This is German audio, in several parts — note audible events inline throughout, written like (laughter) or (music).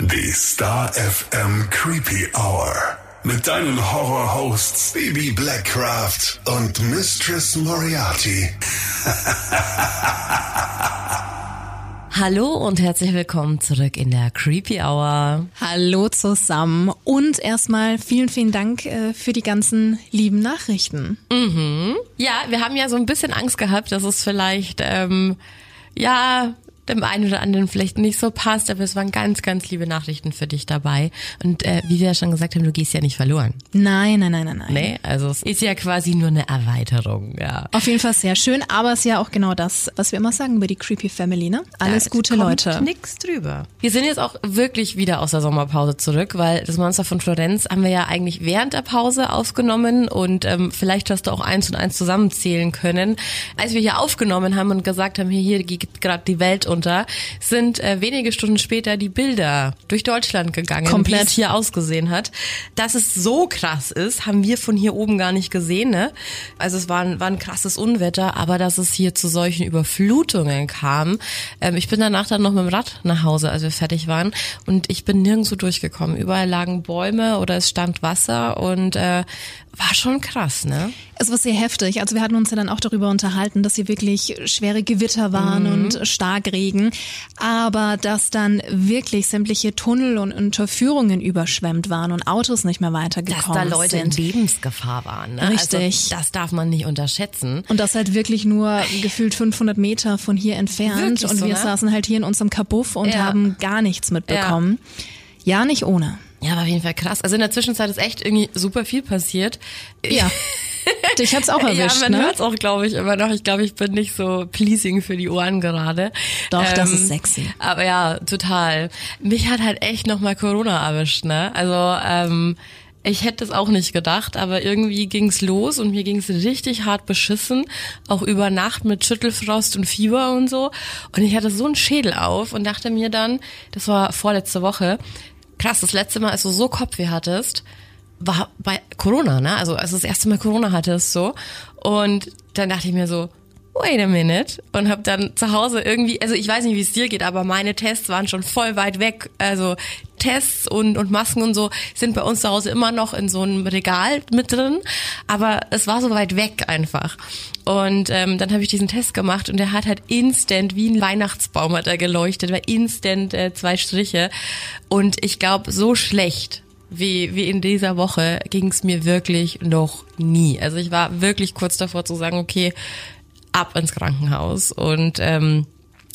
Die Star FM Creepy Hour. Mit deinen Horror-Hosts Baby Blackcraft und Mistress Moriarty. (laughs) Hallo und herzlich willkommen zurück in der Creepy Hour. Hallo zusammen und erstmal vielen, vielen Dank äh, für die ganzen lieben Nachrichten. Mhm. Ja, wir haben ja so ein bisschen Angst gehabt, dass es vielleicht, ähm, ja, dem einen oder anderen vielleicht nicht so passt, aber es waren ganz, ganz liebe Nachrichten für dich dabei. Und äh, wie wir ja schon gesagt haben, du gehst ja nicht verloren. Nein, nein, nein, nein, nein. Nee, also es ist ja quasi nur eine Erweiterung, ja. Auf jeden Fall sehr schön, aber es ist ja auch genau das, was wir immer sagen über die Creepy Family, ne? Alles Ja, gute kommt Leute. Nix drüber. Wir sind jetzt auch wirklich wieder aus der Sommerpause zurück, weil das Monster von Florenz haben wir ja eigentlich während der Pause aufgenommen und ähm, vielleicht hast du auch eins und eins zusammenzählen können. Als wir hier aufgenommen haben und gesagt haben, hier, hier geht gerade die Welt unter, sind äh, wenige Stunden später die Bilder durch Deutschland gegangen, Komplett. hier ausgesehen hat. Dass es so krass ist, haben wir von hier oben gar nicht gesehen. Ne? Also es war ein, war ein krasses Unwetter, aber dass es hier zu solchen Überflutungen kam. Ähm, ich bin danach dann noch mit dem Rad nach Hause, als wir fertig waren. Und ich bin nirgendwo durchgekommen. Überall lagen Bäume oder es stand Wasser und äh, war schon krass, ne? Es war sehr heftig. Also wir hatten uns ja dann auch darüber unterhalten, dass hier wirklich schwere Gewitter waren Mhm. und Starkregen, aber dass dann wirklich sämtliche Tunnel und Unterführungen überschwemmt waren und Autos nicht mehr Dass weitergekommen da Leute in sind. Lebensgefahr waren. Ne? Richtig. Also, das darf man nicht unterschätzen. Und das halt wirklich nur gefühlt 500 Meter von hier entfernt. Wirklich und so, wir ne? saßen halt hier in unserem Kabuff und Ja. haben gar nichts mitbekommen. Ja, nicht ohne. Ja, war auf jeden Fall krass. Also in der Zwischenzeit ist echt irgendwie super viel passiert. Ja. Dich hat's auch erwischt, (laughs) ja, man ne? hört's auch, glaube ich, immer noch. Ich glaube, ich bin nicht so pleasing für die Ohren gerade. Doch, das ist sexy. Aber ja, total. Mich hat halt echt nochmal Corona erwischt, ne? Also, ähm, ich hätte es auch nicht gedacht, aber irgendwie ging's los und mir ging's richtig hart beschissen, auch über Nacht mit Schüttelfrost und Fieber und so. Und ich hatte so einen Schädel auf und dachte mir dann, das war vorletzte Woche, krass, das letzte Mal, als du so Kopfweh hattest, war bei Corona, ne? Also als du das erste Mal Corona hattest, so. Und dann dachte ich mir so, wait a minute. Und habe dann zu Hause irgendwie, also ich weiß nicht, wie es dir geht, aber meine Tests waren schon voll weit weg. Also Tests und, und Masken und so sind bei uns zu Hause immer noch in so einem Regal mit drin. Aber es war so weit weg einfach. Und ähm, dann habe ich diesen Test gemacht und der hat halt instant, wie ein Weihnachtsbaum hat er geleuchtet, war instant äh, zwei Striche. Und ich glaube, so schlecht wie, wie in dieser Woche ging es mir wirklich noch nie. Also ich war wirklich kurz davor zu sagen, okay, ab ins Krankenhaus und ähm,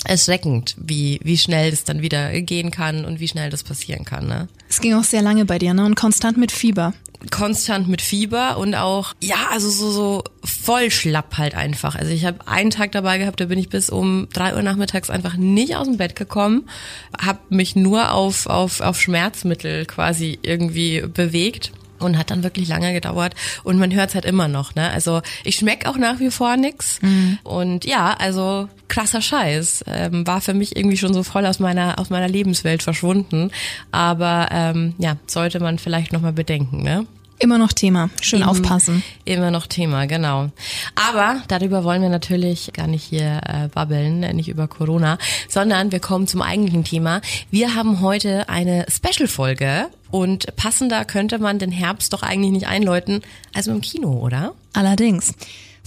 erschreckend, wie, wie schnell das dann wieder gehen kann und wie schnell das passieren kann. Ne? Es ging auch sehr lange bei dir, ne? Und konstant mit Fieber. Konstant mit Fieber und auch, ja, also so, so voll schlapp halt einfach. Also ich habe einen Tag dabei gehabt, da bin ich bis um drei Uhr nachmittags einfach nicht aus dem Bett gekommen, habe mich nur auf, auf, auf Schmerzmittel quasi irgendwie bewegt. Und hat dann wirklich lange gedauert und man hört es halt immer noch, ne? Also ich schmeck auch nach wie vor nix. Und ja, also krasser Scheiß. Ähm, war für mich irgendwie schon so voll aus meiner, aus meiner Lebenswelt verschwunden. Aber ähm, ja, sollte man vielleicht nochmal bedenken, ne? Immer noch Thema. Schön Im- aufpassen. Immer noch Thema, genau. Aber darüber wollen wir natürlich gar nicht hier äh, babbeln, äh, nicht über Corona, sondern wir kommen zum eigentlichen Thema. Wir haben heute eine Special-Folge und passender könnte man den Herbst doch eigentlich nicht einläuten als im Kino, oder? Allerdings.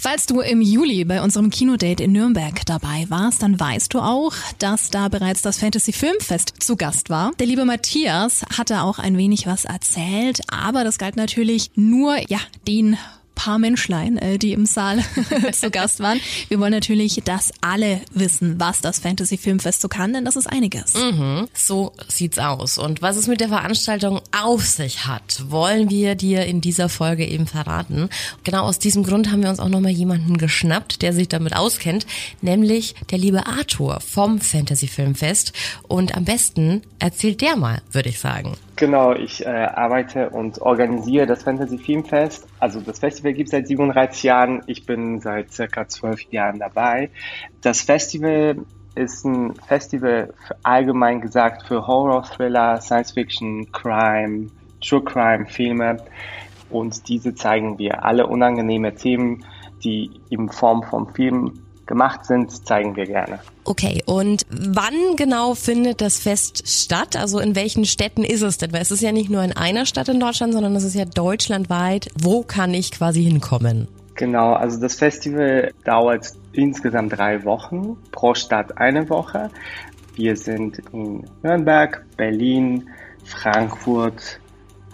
Falls du im Juli bei unserem Kinodate in Nürnberg dabei warst, dann weißt du auch, dass da bereits das Fantasy Filmfest zu Gast war. Der liebe Matthias hatte auch ein wenig was erzählt, aber das galt natürlich nur, ja, den paar Menschlein, äh, die im Saal (laughs) (laughs) zu Gast waren. Wir wollen natürlich, dass alle wissen, was das Fantasy Filmfest so kann, denn das ist einiges. Mhm, so sieht's aus. Und was es mit der Veranstaltung auf sich hat, wollen wir dir in dieser Folge eben verraten. Genau aus diesem Grund haben wir uns auch nochmal jemanden geschnappt, der sich damit auskennt, nämlich der liebe Arthur vom Fantasy Filmfest. Und am besten erzählt der mal, würde ich sagen. Genau, ich äh, arbeite und organisiere das Fantasy Filmfest. Also das Festival gibt es seit 37 Jahren. Ich bin seit circa zwölf Jahren dabei. Das Festival ist ein Festival allgemein gesagt für Horror, Thriller, Science Fiction, Crime, True Crime Filme. Und diese zeigen wir alle unangenehme Themen, die in Form von Film gemacht sind, zeigen wir gerne. Okay, und wann genau findet das Fest statt? Also in welchen Städten ist es denn? Weil es ist ja nicht nur in einer Stadt in Deutschland, sondern es ist ja deutschlandweit. Wo kann ich quasi hinkommen? Genau, also das Festival dauert insgesamt drei Wochen, pro Stadt eine Woche. Wir sind in Nürnberg, Berlin, Frankfurt,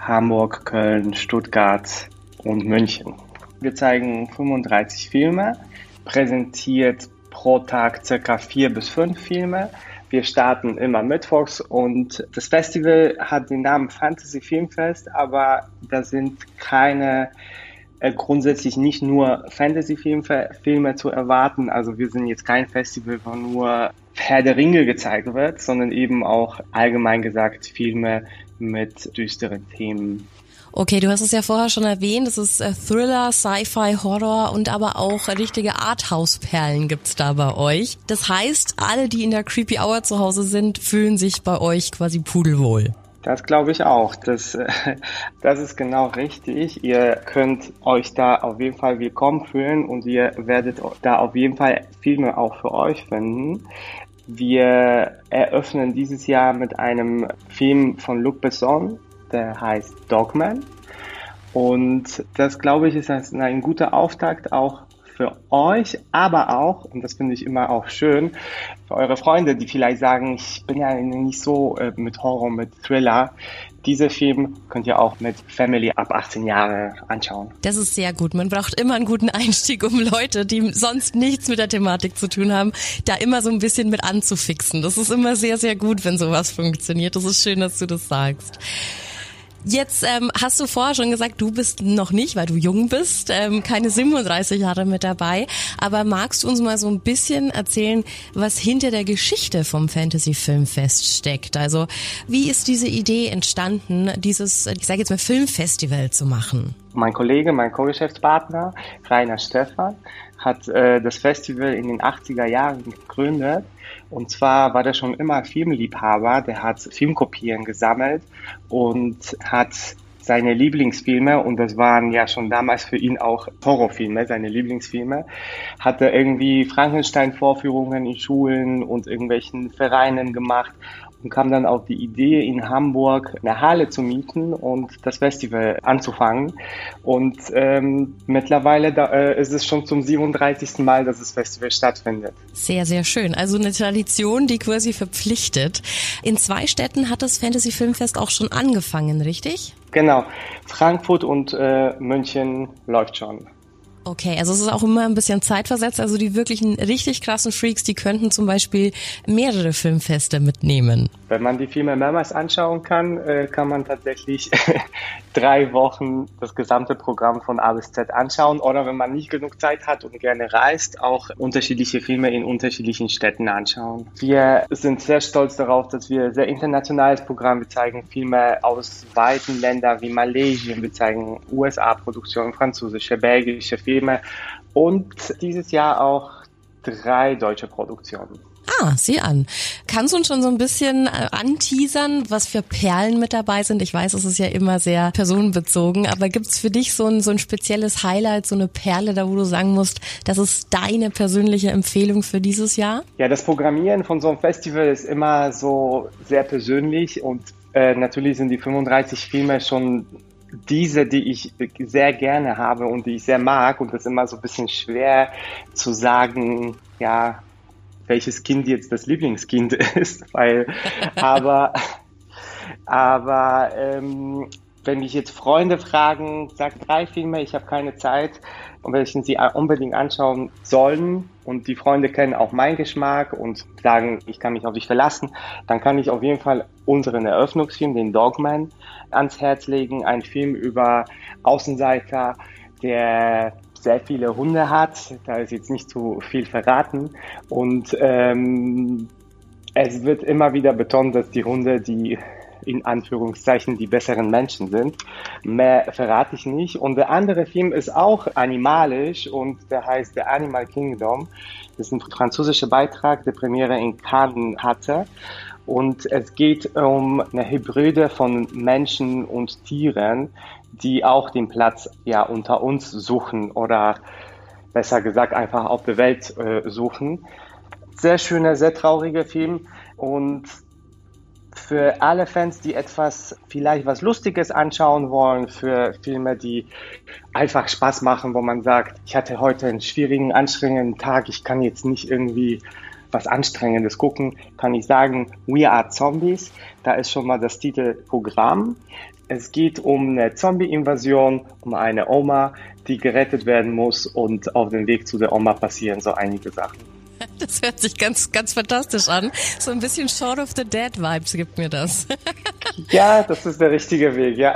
Hamburg, Köln, Stuttgart und München. Wir zeigen 35 Filme präsentiert pro Tag circa vier bis fünf Filme. Wir starten immer mittwochs und das Festival hat den Namen Fantasy Filmfest, aber da sind keine äh, grundsätzlich nicht nur Fantasy-Filme zu erwarten. Also wir sind jetzt kein Festival, wo nur Herr der Ringe gezeigt wird, sondern eben auch allgemein gesagt Filme mit düsteren Themen. Okay, du hast es ja vorher schon erwähnt, es ist äh, Thriller, Sci-Fi, Horror und aber auch richtige Arthouse-Perlen gibt's da bei euch. Das heißt, alle, die in der Creepy Hour zu Hause sind, fühlen sich bei euch quasi pudelwohl. Das glaube ich auch. Das, (laughs) das ist genau richtig. Ihr könnt euch da auf jeden Fall willkommen fühlen und ihr werdet da auf jeden Fall Filme auch für euch finden. Wir eröffnen dieses Jahr mit einem Film von Luc Besson, der heißt Dogman. Und das, glaube ich, ist ein guter Auftakt auch für euch, aber auch, und das finde ich immer auch schön, für eure Freunde, die vielleicht sagen, ich bin ja nicht so äh, mit Horror, mit Thriller. Diese Film könnt ihr auch mit Family ab 18 Jahre anschauen. Das ist sehr gut. Man braucht immer einen guten Einstieg, um Leute, die sonst nichts mit der Thematik zu tun haben, da immer so ein bisschen mit anzufixen. Das ist immer sehr, sehr gut, wenn sowas funktioniert. Das ist schön, dass du das sagst. Jetzt ähm, hast du vorher schon gesagt, du bist noch nicht, weil du jung bist, ähm, keine 37 Jahre mit dabei. Aber magst du uns mal so ein bisschen erzählen, was hinter der Geschichte vom Fantasy Filmfest steckt? Also wie ist diese Idee entstanden, dieses, ich sage jetzt mal Filmfestival zu machen? Mein Kollege, mein Co-Geschäftspartner Rainer Stefan hat äh, das Festival in den 80er Jahren gegründet und zwar war der schon immer Filmliebhaber, der hat Filmkopien gesammelt und hat seine Lieblingsfilme, und das waren ja schon damals für ihn auch Horrorfilme, seine Lieblingsfilme, hat er irgendwie Frankenstein-Vorführungen in Schulen und irgendwelchen Vereinen gemacht und kam dann auf die Idee, in Hamburg eine Halle zu mieten und das Festival anzufangen. Und ähm, mittlerweile da, äh, ist es schon zum 37. Mal, dass das Festival stattfindet. Sehr, sehr schön. Also eine Tradition, die quasi verpflichtet. In zwei Städten hat das Fantasy Filmfest auch schon angefangen, richtig? Genau. Frankfurt und äh, München läuft schon. Okay, also es ist auch immer ein bisschen zeitversetzt. Also die wirklichen richtig krassen Freaks, die könnten zum Beispiel mehrere Filmfeste mitnehmen. Wenn man die Filme mehrmals anschauen kann, äh, kann man tatsächlich (laughs) drei Wochen das gesamte Programm von A bis Z anschauen. Oder wenn man nicht genug Zeit hat und gerne reist, auch unterschiedliche Filme in unterschiedlichen Städten anschauen. Wir sind sehr stolz darauf, dass wir sehr internationales Programm. Wir zeigen Filme aus weiten Ländern wie Malaysia, wir zeigen USA-Produktionen, französische, belgische Filme Filme und dieses Jahr auch drei deutsche Produktionen. Ah, sieh an. Kannst du uns schon so ein bisschen äh, anteasern, was für Perlen mit dabei sind? Ich weiß, es ist ja immer sehr personenbezogen, aber gibt's für dich so ein, so ein spezielles Highlight, so eine Perle, da wo du sagen musst, das ist deine persönliche Empfehlung für dieses Jahr? Ja, das Programmieren von so einem Festival ist immer so sehr persönlich und äh, natürlich sind die 35 Filme schon diese, die ich sehr gerne habe und die ich sehr mag und das ist immer so ein bisschen schwer zu sagen, ja, welches Kind jetzt das Lieblingskind (laughs) ist, weil, aber, aber ähm, wenn mich jetzt Freunde fragen, sag drei Filme, ich habe keine Zeit und welchen sie unbedingt anschauen sollen und die Freunde kennen auch meinen Geschmack und sagen, ich kann mich auf dich verlassen, dann kann ich auf jeden Fall unseren Eröffnungsfilm, den Dogman, ans Herz legen. Ein Film über Außenseiter, der sehr viele Hunde hat. Da ist jetzt nicht zu viel verraten. Und ähm, es wird immer wieder betont, dass die Hunde die in Anführungszeichen die besseren Menschen sind. Mehr verrate ich nicht. Und der andere Film ist auch animalisch und der heißt The Animal Kingdom. Das ist ein französischer Beitrag, der Premiere in Cannes hatte. Und es geht um eine Hybride von Menschen und Tieren, die auch den Platz ja unter uns suchen oder besser gesagt einfach auf der Welt äh, suchen. Sehr schöner, sehr trauriger Film und für alle Fans, die etwas, vielleicht was Lustiges anschauen wollen, für Filme, die einfach Spaß machen, wo man sagt, ich hatte heute einen schwierigen, anstrengenden Tag, ich kann jetzt nicht irgendwie was Anstrengendes gucken, kann ich sagen, We Are Zombies. Da ist schon mal das Titelprogramm. Es geht um eine Zombie-Invasion, um eine Oma, die gerettet werden muss und auf dem Weg zu der Oma passieren so einige Sachen. (laughs) Das hört sich ganz, ganz fantastisch an. So ein bisschen Short of the Dead Vibes gibt mir das. (laughs) Ja, das ist der richtige Weg, ja.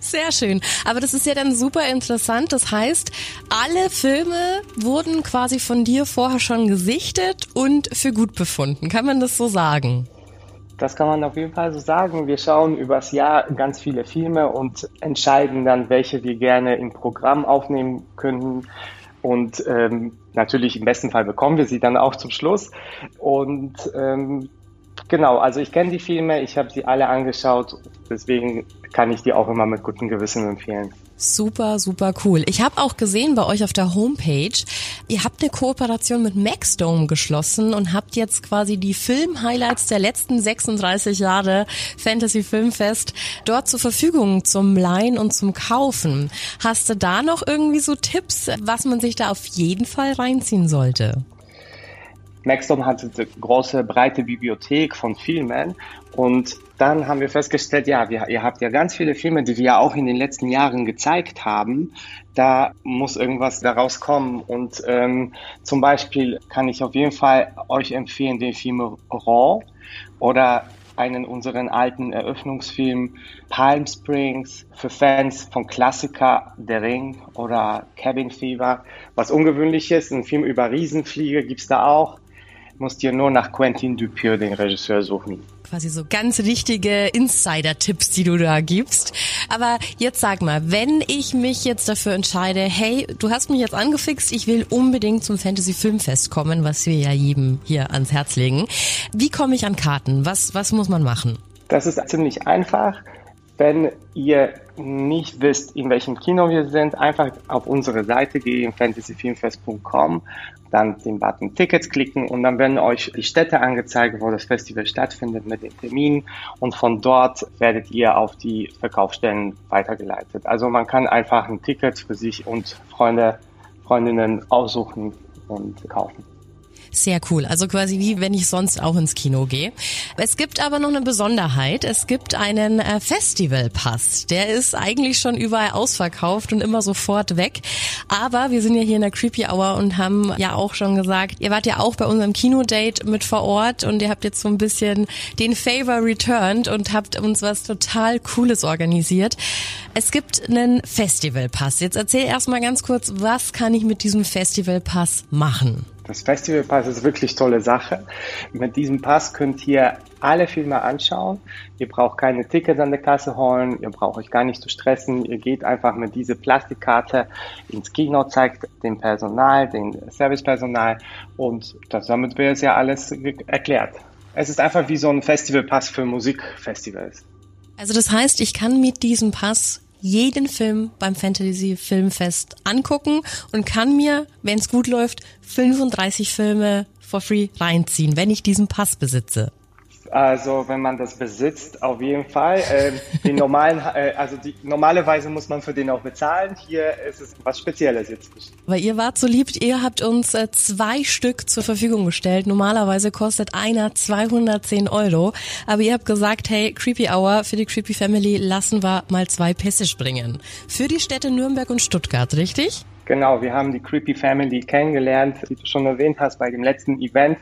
Sehr schön. Aber das ist ja dann super interessant. Das heißt, alle Filme wurden quasi von dir vorher schon gesichtet und für gut befunden. Kann man das so sagen? Das kann man auf jeden Fall so sagen. Wir schauen übers Jahr ganz viele Filme und entscheiden dann, welche wir gerne im Programm aufnehmen können. Und ähm, natürlich im besten Fall bekommen wir sie dann auch zum Schluss. Und ähm, genau, also ich kenne die Filme, ich habe sie alle angeschaut, deswegen kann ich die auch immer mit gutem Gewissen empfehlen. Super, super cool. Ich habe auch gesehen bei euch auf der Homepage, ihr habt eine Kooperation mit Maxdome geschlossen und habt jetzt quasi die Film-Highlights der letzten 36 Jahre Fantasy Filmfest dort zur Verfügung zum Leihen und zum Kaufen. Hast du da noch irgendwie so Tipps, was man sich da auf jeden Fall reinziehen sollte? Maxdome hat eine große, breite Bibliothek von Filmen und dann haben wir festgestellt, ja, wir, ihr habt ja ganz viele Filme, die wir auch in den letzten Jahren gezeigt haben. Da muss irgendwas daraus kommen. Und ähm, zum Beispiel kann ich auf jeden Fall euch empfehlen, den Film Raw oder einen unseren alten Eröffnungsfilm Palm Springs für Fans von Klassiker Der Ring oder Cabin Fever. Was ungewöhnlich ist, ein Film über Riesenfliege gibt's da auch musst dir nur nach Quentin Dupieux, den Regisseur, suchen. Quasi so ganz richtige Insider-Tipps, die du da gibst. Aber jetzt sag mal, wenn ich mich jetzt dafür entscheide, hey, du hast mich jetzt angefixt, ich will unbedingt zum Fantasy Filmfest kommen, was wir ja jedem hier ans Herz legen. Wie komme ich an Karten? Was, was muss man machen? Das ist ziemlich einfach. Wenn ihr nicht wisst, in welchem Kino wir sind, einfach auf unsere Seite gehen, fantasyfilmfest.com, dann den Button Tickets klicken und dann werden euch die Städte angezeigt, wo das Festival stattfindet mit den Terminen und von dort werdet ihr auf die Verkaufsstellen weitergeleitet. Also man kann einfach ein Ticket für sich und Freunde, Freundinnen aussuchen und kaufen. Sehr cool. Also quasi wie wenn ich sonst auch ins Kino gehe. Es gibt aber noch eine Besonderheit. Es gibt einen äh, Festivalpass. Der ist eigentlich schon überall ausverkauft und immer sofort weg. Aber wir sind ja hier in der Creepy Hour und haben ja auch schon gesagt, ihr wart ja auch bei unserem Kinodate mit vor Ort und ihr habt jetzt so ein bisschen den Favor returned und habt uns was total Cooles organisiert. Es gibt einen Festivalpass. Jetzt erzähl erstmal ganz kurz, was kann ich mit diesem Festivalpass machen? Das Festivalpass ist wirklich tolle Sache. Mit diesem Pass könnt ihr alle Filme anschauen. Ihr braucht keine Tickets an der Kasse holen, ihr braucht euch gar nicht zu stressen. Ihr geht einfach mit dieser Plastikkarte ins Kino, zeigt dem Personal, dem Servicepersonal und das, damit wird es ja alles erklärt. Es ist einfach wie so ein Festivalpass für Musikfestivals. Also das heißt, ich kann mit diesem Pass jeden Film beim Fantasy Filmfest angucken und kann mir, wenn es gut läuft, 35 Filme for free reinziehen, wenn ich diesen Pass besitze. Also wenn man das besitzt, auf jeden Fall. Ähm, den normalen, äh, also die normalerweise muss man für den auch bezahlen. Hier ist es was Spezielles jetzt. Weil ihr wart so lieb, ihr habt uns äh, zwei Stück zur Verfügung gestellt. Normalerweise kostet einer 210 Euro, aber ihr habt gesagt, hey, Creepy Hour für die Creepy Family lassen wir mal zwei Pässe springen. Für die Städte Nürnberg und Stuttgart, richtig? Genau, wir haben die Creepy Family kennengelernt, wie du schon erwähnt hast, bei dem letzten Event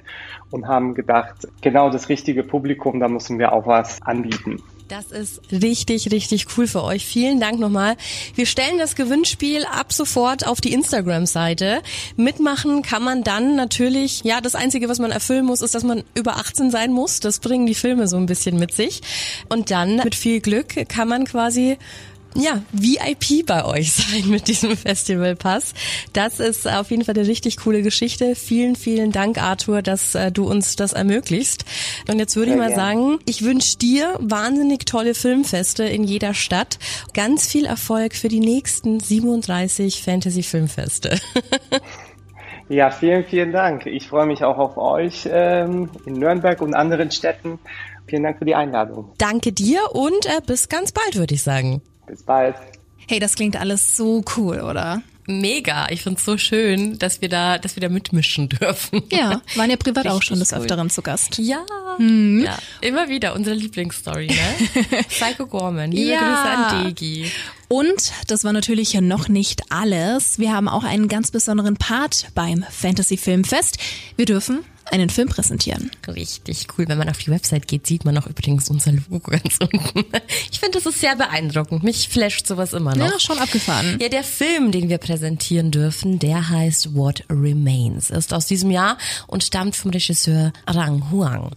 und haben gedacht, genau das richtige Publikum, da müssen wir auch was anbieten. Das ist richtig, richtig cool für euch. Vielen Dank nochmal. Wir stellen das Gewinnspiel ab sofort auf die Instagram-Seite. Mitmachen kann man dann natürlich, ja, das Einzige, was man erfüllen muss, ist, dass man über 18 sein muss. Das bringen die Filme so ein bisschen mit sich. Und dann mit viel Glück kann man quasi ja, VIP bei euch sein mit diesem Festivalpass. Das ist auf jeden Fall eine richtig coole Geschichte. Vielen, vielen Dank, Arthur, dass äh, du uns das ermöglicht. Und jetzt würde ich mal sagen, ich wünsche dir wahnsinnig tolle Filmfeste in jeder Stadt. Ganz viel Erfolg für die nächsten 37 Fantasy Filmfeste. (laughs) ja, vielen, vielen Dank. Ich freue mich auch auf euch ähm, in Nürnberg und anderen Städten. Vielen Dank für die Einladung. Danke dir und äh, bis ganz bald, würde ich sagen. Bis bald. Hey, das klingt alles so cool, oder? Mega. Ich find's so schön, dass wir da, dass wir da mitmischen dürfen. Ja, waren ja privat auch schon des cool. Öfteren zu Gast. Ja. Hm. ja. Immer wieder unsere Lieblingsstory, ne? (laughs) Psycho Gorman. Liebe ja. Grüße an Degi. Und das war natürlich noch nicht alles. Wir haben auch einen ganz besonderen Part beim Fantasy Filmfest. Wir dürfen einen Film präsentieren. Richtig cool. Wenn man auf die Website geht, sieht man auch übrigens unser Logo ganz unten. Ich finde, das ist sehr beeindruckend. Mich flasht sowas immer noch. Ja, schon abgefahren. Ja, der Film, den wir präsentieren dürfen, der heißt What Remains, ist aus diesem Jahr und stammt vom Regisseur Rang Huang.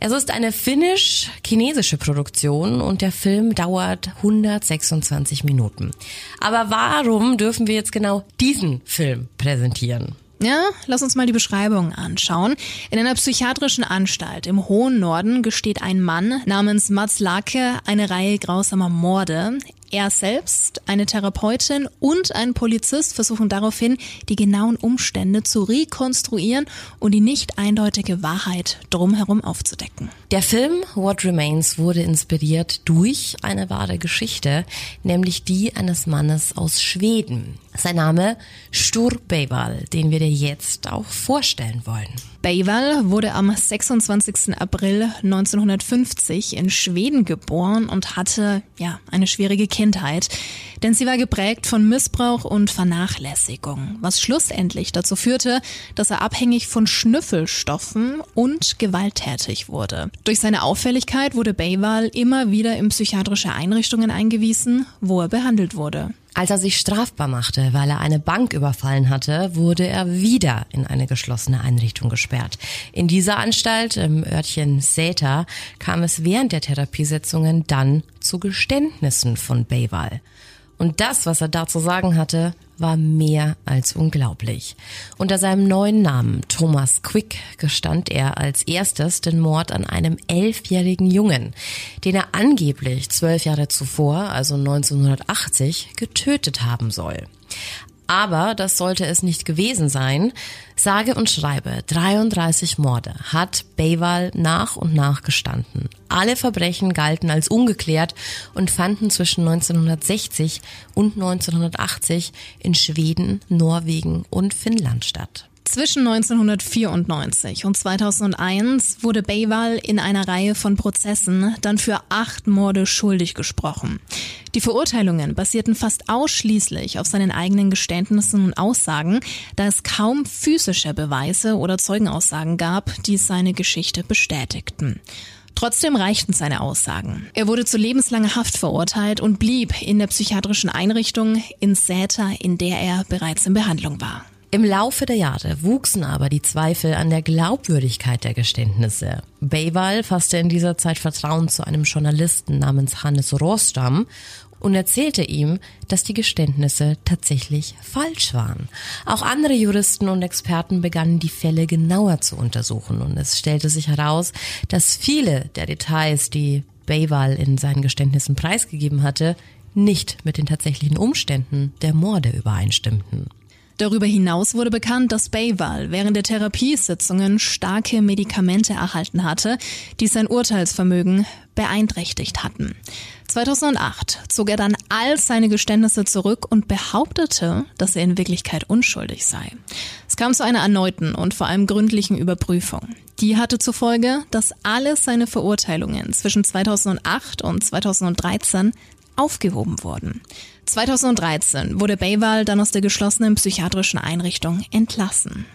Es ist eine finnisch-chinesische Produktion und der Film dauert 126 Minuten. Aber warum dürfen wir jetzt genau diesen Film präsentieren? Ja, lass uns mal die Beschreibung anschauen. In einer psychiatrischen Anstalt im hohen Norden gesteht ein Mann namens Mats Lake eine Reihe grausamer Morde. Er selbst, eine Therapeutin und ein Polizist versuchen daraufhin, die genauen Umstände zu rekonstruieren und die nicht eindeutige Wahrheit drumherum aufzudecken. Der Film What Remains wurde inspiriert durch eine wahre Geschichte, nämlich die eines Mannes aus Schweden. Sein Name Stur Beywal, den wir dir jetzt auch vorstellen wollen. Beywal wurde am 26. April 1950 in Schweden geboren und hatte ja eine schwierige Kindheit, denn sie war geprägt von Missbrauch und Vernachlässigung, was schlussendlich dazu führte, dass er abhängig von Schnüffelstoffen und gewalttätig wurde. Durch seine Auffälligkeit wurde Beywal immer wieder in psychiatrische Einrichtungen eingewiesen, wo er behandelt wurde. Als er sich strafbar machte, weil er eine Bank überfallen hatte, wurde er wieder in eine geschlossene Einrichtung gesperrt. In dieser Anstalt im Örtchen Säter kam es während der Therapiesitzungen dann zu Geständnissen von Baywal. Und das, was er da zu sagen hatte, war mehr als unglaublich. Unter seinem neuen Namen Thomas Quick gestand er als erstes den Mord an einem elfjährigen Jungen, den er angeblich zwölf Jahre zuvor, also 1980, getötet haben soll. Aber das sollte es nicht gewesen sein. Sage und schreibe, 33 Morde hat Baywal nach und nach gestanden. Alle Verbrechen galten als ungeklärt und fanden zwischen 1960 und 1980 in Schweden, Norwegen und Finnland statt. Zwischen 1994 und 2001 wurde Baywal in einer Reihe von Prozessen dann für acht Morde schuldig gesprochen. Die Verurteilungen basierten fast ausschließlich auf seinen eigenen Geständnissen und Aussagen, da es kaum physische Beweise oder Zeugenaussagen gab, die seine Geschichte bestätigten. Trotzdem reichten seine Aussagen. Er wurde zu lebenslanger Haft verurteilt und blieb in der psychiatrischen Einrichtung in Säter, in der er bereits in Behandlung war. Im Laufe der Jahre wuchsen aber die Zweifel an der Glaubwürdigkeit der Geständnisse. Baywal fasste in dieser Zeit Vertrauen zu einem Journalisten namens Hannes Rostam und erzählte ihm, dass die Geständnisse tatsächlich falsch waren. Auch andere Juristen und Experten begannen die Fälle genauer zu untersuchen und es stellte sich heraus, dass viele der Details, die Baywal in seinen Geständnissen preisgegeben hatte, nicht mit den tatsächlichen Umständen der Morde übereinstimmten. Darüber hinaus wurde bekannt, dass Bayval während der Therapiesitzungen starke Medikamente erhalten hatte, die sein Urteilsvermögen beeinträchtigt hatten. 2008 zog er dann all seine Geständnisse zurück und behauptete, dass er in Wirklichkeit unschuldig sei. Es kam zu einer erneuten und vor allem gründlichen Überprüfung. Die hatte zufolge, dass alle seine Verurteilungen zwischen 2008 und 2013 aufgehoben wurden. 2013 wurde Bayval dann aus der geschlossenen psychiatrischen Einrichtung entlassen.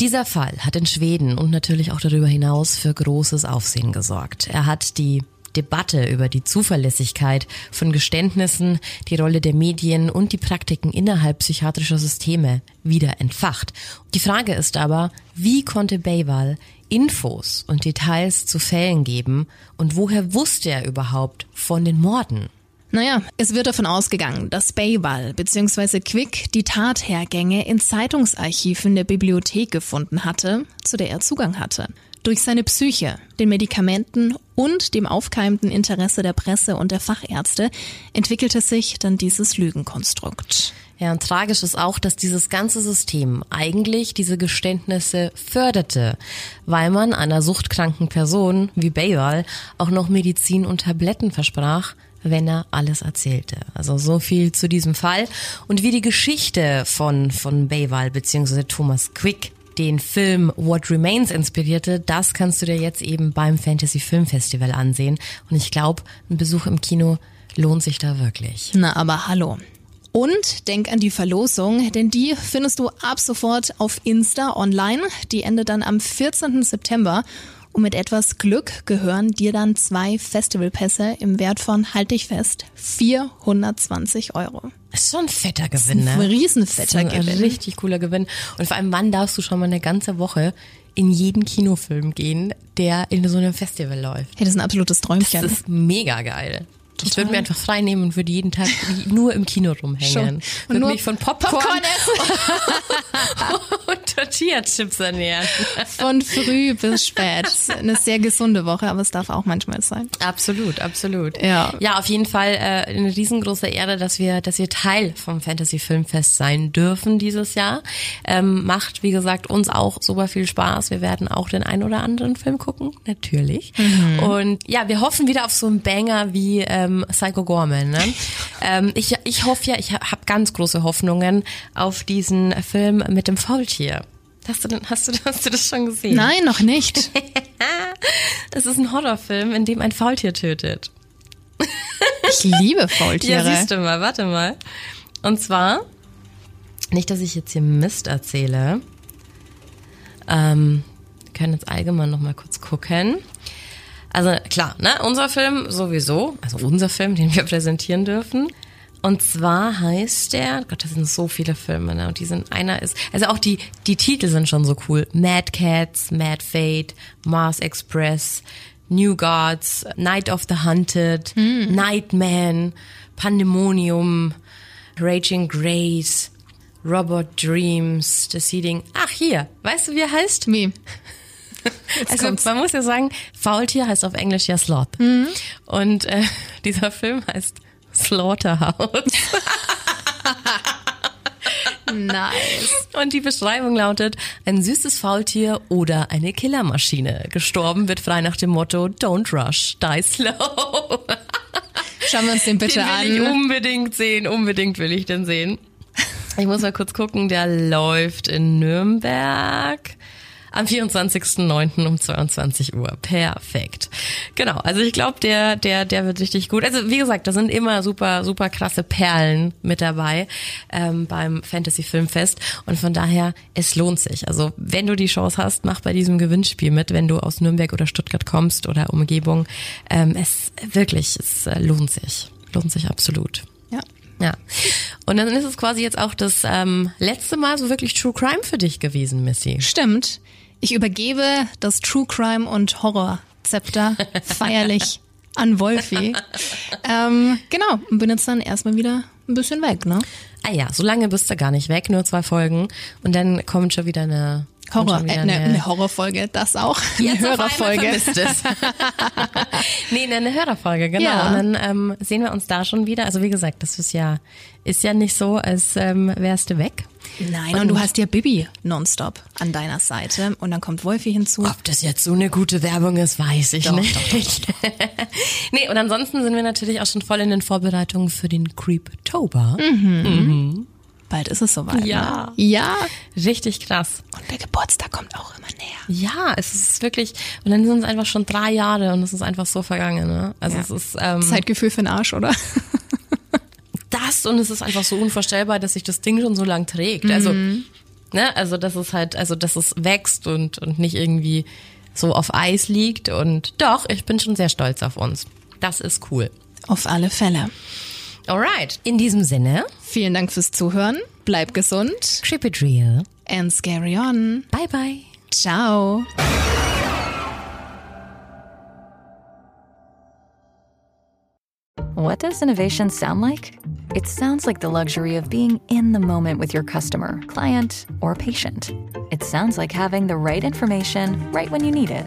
Dieser Fall hat in Schweden und natürlich auch darüber hinaus für großes Aufsehen gesorgt. Er hat die Debatte über die Zuverlässigkeit von Geständnissen, die Rolle der Medien und die Praktiken innerhalb psychiatrischer Systeme wieder entfacht. Die Frage ist aber, wie konnte Baywal Infos und Details zu Fällen geben und woher wusste er überhaupt von den Morden? Naja, es wird davon ausgegangen, dass Baywal bzw. Quick die Tathergänge in Zeitungsarchiven der Bibliothek gefunden hatte, zu der er Zugang hatte. Durch seine Psyche, den Medikamenten und dem aufkeimenden Interesse der Presse und der Fachärzte entwickelte sich dann dieses Lügenkonstrukt. Ja, und tragisch ist auch, dass dieses ganze System eigentlich diese Geständnisse förderte, weil man einer suchtkranken Person wie Baywal auch noch Medizin und Tabletten versprach, wenn er alles erzählte. Also so viel zu diesem Fall und wie die Geschichte von von Baywal bzw. Thomas Quick den Film What Remains inspirierte, das kannst du dir jetzt eben beim Fantasy Film Festival ansehen. Und ich glaube, ein Besuch im Kino lohnt sich da wirklich. Na, aber hallo. Und denk an die Verlosung, denn die findest du ab sofort auf Insta online. Die endet dann am 14. September. Und mit etwas Glück gehören dir dann zwei Festivalpässe im Wert von, halt dich fest, 420 Euro. Das ist schon ein fetter Gewinn, ne? Ein riesenfetter ein Gewinn. richtig cooler Gewinn. Und vor allem, wann darfst du schon mal eine ganze Woche in jeden Kinofilm gehen, der in so einem Festival läuft? Hey, das ist ein absolutes Träumchen. Das ist mega geil. Ich würde mir einfach frei nehmen und würde jeden Tag (laughs) nur im Kino rumhängen. Schon. Und nur mich von Popcorn, Popcorn (laughs) und Tortilla-Chips ernähren. Von früh bis spät. (laughs) Eine sehr gesunde Woche, aber es darf auch manchmal sein. Absolut, absolut. Ja. Ja, auf jeden Fall äh, eine riesengroße Ehre, dass wir, dass wir Teil vom Fantasy Filmfest sein dürfen dieses Jahr. Ähm, macht, wie gesagt, uns auch super viel Spaß. Wir werden auch den ein oder anderen Film gucken, natürlich. Und ja, wir hoffen wieder auf so einen Banger wie ähm, Psycho Gorman. Ne? ähm, ich, ich hoffe ja, ich habe ganz große Hoffnungen auf diesen Film mit dem Faultier. Hast du, denn, hast, du, (laughs) hast du das schon gesehen? Nein, noch nicht. (laughs) Es ist ein Horrorfilm, in dem ein Faultier tötet. Ich liebe Faultiere. Ja, siehst du mal, warte mal. Und zwar, nicht, dass ich jetzt hier Mist erzähle. Ähm, wir können jetzt allgemein noch mal kurz gucken. Also klar, ne, unser Film sowieso, also unser Film, den wir (laughs) präsentieren dürfen. Und zwar heißt der, Gott, das sind so viele Filme, ne? Und die sind, einer ist, also auch die, die Titel sind schon so cool. Mad Cats, Mad Fate, Mars Express, New Gods, Night of the Hunted, Nightman, Pandemonium, Raging Grace, Robot Dreams, The Seeding. Ach, hier, weißt du, wie er heißt? Wie? Also kommt's. man muss ja sagen, Faultier heißt auf Englisch ja Sloth. Und äh, dieser Film heißt Slaughterhouse. Nice. Und die Beschreibung lautet, ein süßes Faultier oder eine Killermaschine. Gestorben wird frei nach dem Motto, don't rush, die slow. Schauen wir uns den bitte den will ich an. unbedingt sehen, unbedingt will ich den sehen. Ich muss mal kurz gucken, der läuft in Nürnberg. Am 24.09. um 22 Uhr. Perfekt. Genau, also ich glaube, der, der, der wird richtig gut. Also wie gesagt, da sind immer super, super krasse Perlen mit dabei ähm, beim Fantasy Filmfest. Und von daher, es lohnt sich. Also wenn du die Chance hast, mach bei diesem Gewinnspiel mit, wenn du aus Nürnberg oder Stuttgart kommst oder Umgebung. Ähm, es wirklich, es äh, lohnt sich. Lohnt sich absolut. Ja. Ja. Und dann ist es quasi jetzt auch das ähm, letzte Mal so wirklich True Crime für dich gewesen, Missy. Stimmt. Ich übergebe das True Crime und Horror Zepter feierlich (laughs) an Wolfi. ähm, genau, und bin jetzt dann erstmal wieder ein bisschen weg, ne? Ah ja, so lange bist du gar nicht weg, nur zwei Folgen. Und dann kommt schon wieder eine Horror, äh, eine, eine, Horrorfolge, das auch. Eine Hörerfolge. es. (laughs) nee, eine Hörerfolge, genau. Ja. Und dann ähm, sehen wir uns da schon wieder. Also wie gesagt, das ist ja, ist ja nicht so, als ähm, wärst du weg. Nein, und, und, du hast ja Bibi nonstop an deiner Seite und dann kommt Wolfi hinzu. Ob das jetzt so eine gute Werbung ist, weiß ich doch, nicht. Doch, doch, doch. (laughs) nee, und ansonsten sind wir natürlich auch schon voll in den Vorbereitungen für den Creeptober. Mhm. Mhm. Bald ist es soweit. Ja. Ne? Ja. Richtig krass. Und der Geburtstag kommt auch immer näher. Ja, es ist wirklich, und dann sind es einfach schon drei Jahre und es ist einfach so vergangen, ne? Also ja. es ist, ähm, Zeitgefühl für den Arsch, oder? das und es ist einfach so unvorstellbar, dass sich das Ding schon so lang trägt. Also, mhm. ne, also dass es halt, also dass es wächst und, und nicht irgendwie so auf Eis liegt. Und doch, ich bin schon sehr stolz auf uns. Das ist cool. Auf alle Fälle. Alright. In diesem Sinne. Vielen Dank fürs Zuhören. Bleib gesund. Creep it real. And scary on. Bye bye. Ciao. What does innovation sound like? It sounds like the luxury of being in the moment with your customer, client, or patient. It sounds like having the right information right when you need it.